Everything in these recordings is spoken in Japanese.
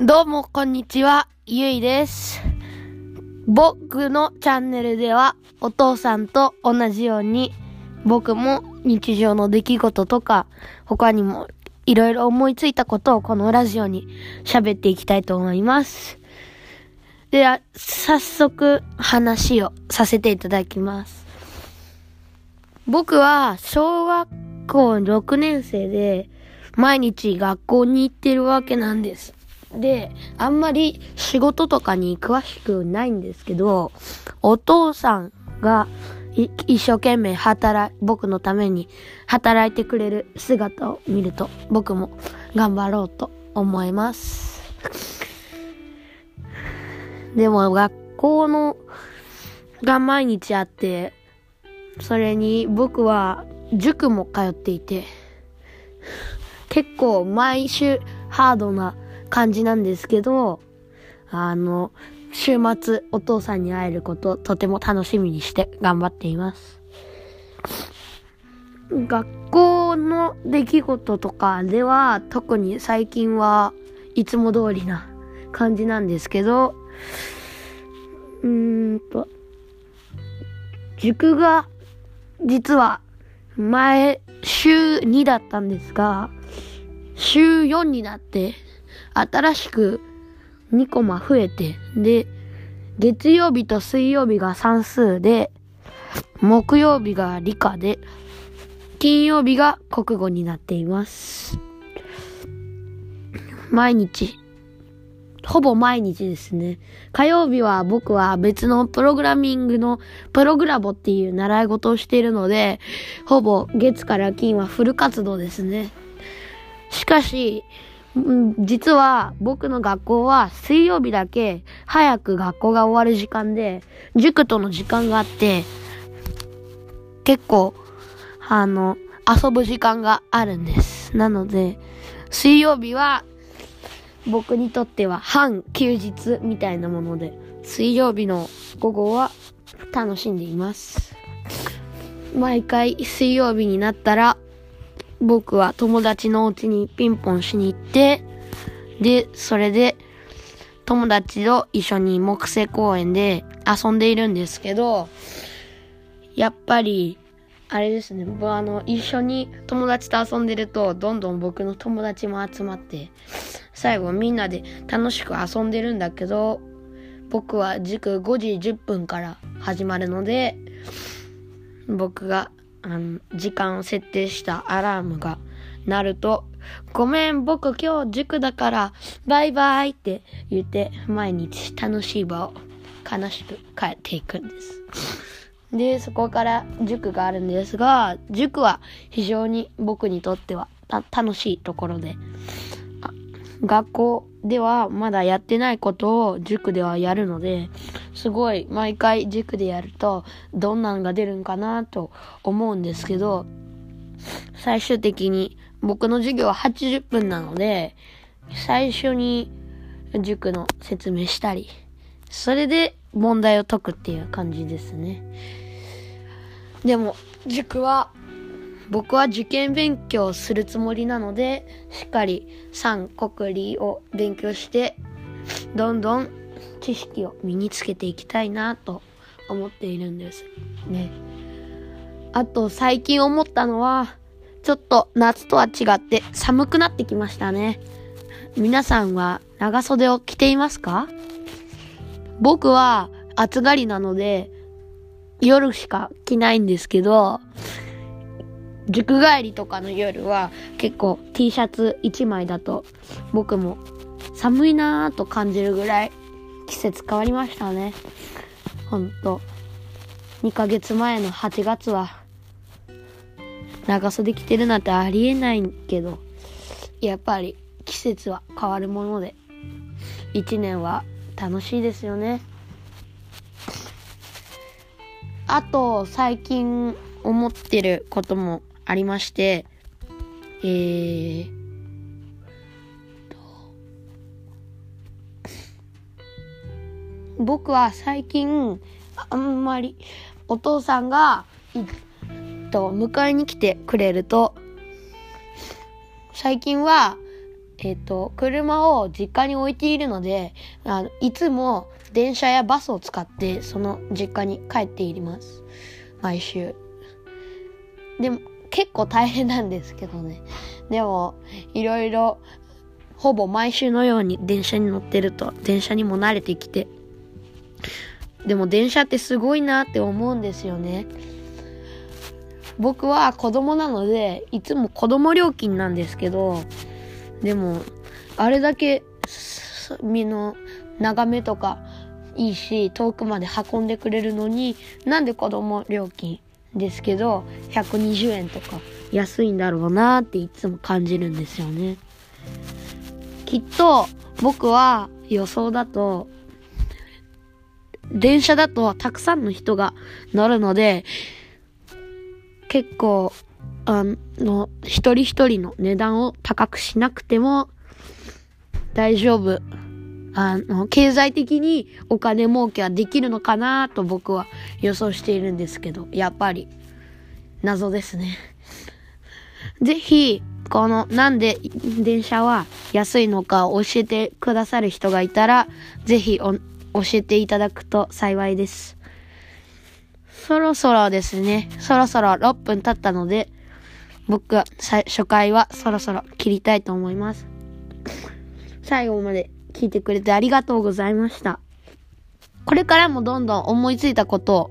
どうも、こんにちは。ゆいです。僕のチャンネルでは、お父さんと同じように、僕も日常の出来事とか、他にもいろいろ思いついたことをこのラジオに喋っていきたいと思います。では、早速話をさせていただきます。僕は小学校6年生で毎日学校に行ってるわけなんです。で、あんまり仕事とかに詳しくないんですけど、お父さんが一生懸命働い、僕のために働いてくれる姿を見ると僕も頑張ろうと思います。でも学校のが毎日あって、それに僕は塾も通っていて、結構毎週ハードな感じなんですけど、あの、週末お父さんに会えることとても楽しみにして頑張っています。学校の出来事とかでは特に最近はいつも通りな感じなんですけど、うーんと、塾が実は前週2だったんですが、週4になって新しく2コマ増えて、で、月曜日と水曜日が算数で、木曜日が理科で、金曜日が国語になっています。毎日、ほぼ毎日ですね。火曜日は僕は別のプログラミングのプログラボっていう習い事をしているので、ほぼ月から金はフル活動ですね。しかし、うん実は僕の学校は水曜日だけ早く学校が終わる時間で、塾との時間があって、結構、あの、遊ぶ時間があるんです。なので、水曜日は僕にとっては半休日みたいなもので、水曜日の午後は楽しんでいます。毎回水曜日になったら、僕は友達のお家にピンポンしに行って、で、それで友達と一緒に木星公園で遊んでいるんですけど、やっぱり、あれですね、僕はあの、一緒に友達と遊んでると、どんどん僕の友達も集まって、最後みんなで楽しく遊んでるんだけど、僕は塾5時10分から始まるので、僕があの時間を設定したアラームが鳴ると、ごめん、僕今日塾だから、バイバイって言って、毎日楽しい場を悲しく帰っていくんです。で、そこから塾があるんですが、塾は非常に僕にとっては楽しいところで、学校ではまだやってないことを塾ではやるので、すごい毎回塾でやるとどんなんが出るんかなと思うんですけど、最終的に僕の授業は80分なので、最初に塾の説明したり、それで問題を解くっていう感じですね。でも、塾は、僕は受験勉強するつもりなので、しっかり三国理を勉強して、どんどん知識を身につけていきたいなと思っているんですね。あと最近思ったのは、ちょっと夏とは違って寒くなってきましたね。皆さんは長袖を着ていますか？僕は暑がりなので夜しか着ないんですけど、塾帰りとかの夜は結構 T シャツ1枚だと僕も寒いなぁと感じるぐらい季節変わりましたね。ほんと。2ヶ月前の8月は長袖着てるなんてありえないけど、やっぱり季節は変わるもので、1年は楽しいですよね。あと、最近思ってることもありまして、えー、僕は最近あんまりお父さんがいと迎えに来てくれると最近はえっ、と、車を実家に置いているので、あのいつも電車やバスを使って、その実家に帰っています。毎週。でも、結構大変なんですけどね。でも、いろいろ、ほぼ毎週のように電車に乗ってると、電車にも慣れてきて。でも電車ってすごいなって思うんですよね。僕は子供なので、いつも子供料金なんですけど、でも、あれだけ、すみの、眺めとかいいし、遠くまで運んでくれるのに、なんで子供料金ですけど、120円とか安いんだろうなっていつも感じるんですよね。きっと、僕は予想だと、電車だとたくさんの人が乗るので、結構、あの、一人一人の値段を高くしなくても大丈夫。あの、経済的にお金儲けはできるのかなと僕は予想しているんですけど、やっぱり謎ですね。ぜひ、この、なんで電車は安いのかを教えてくださる人がいたら、ぜひお教えていただくと幸いです。そろそろですね、そろそろ6分経ったので、僕は初回はそろそろ切りたいと思います。最後まで聞いてくれてありがとうございました。これからもどんどん思いついたことを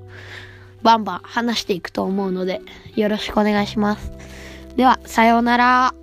バンバン話していくと思うので、よろしくお願いします。では、さようなら。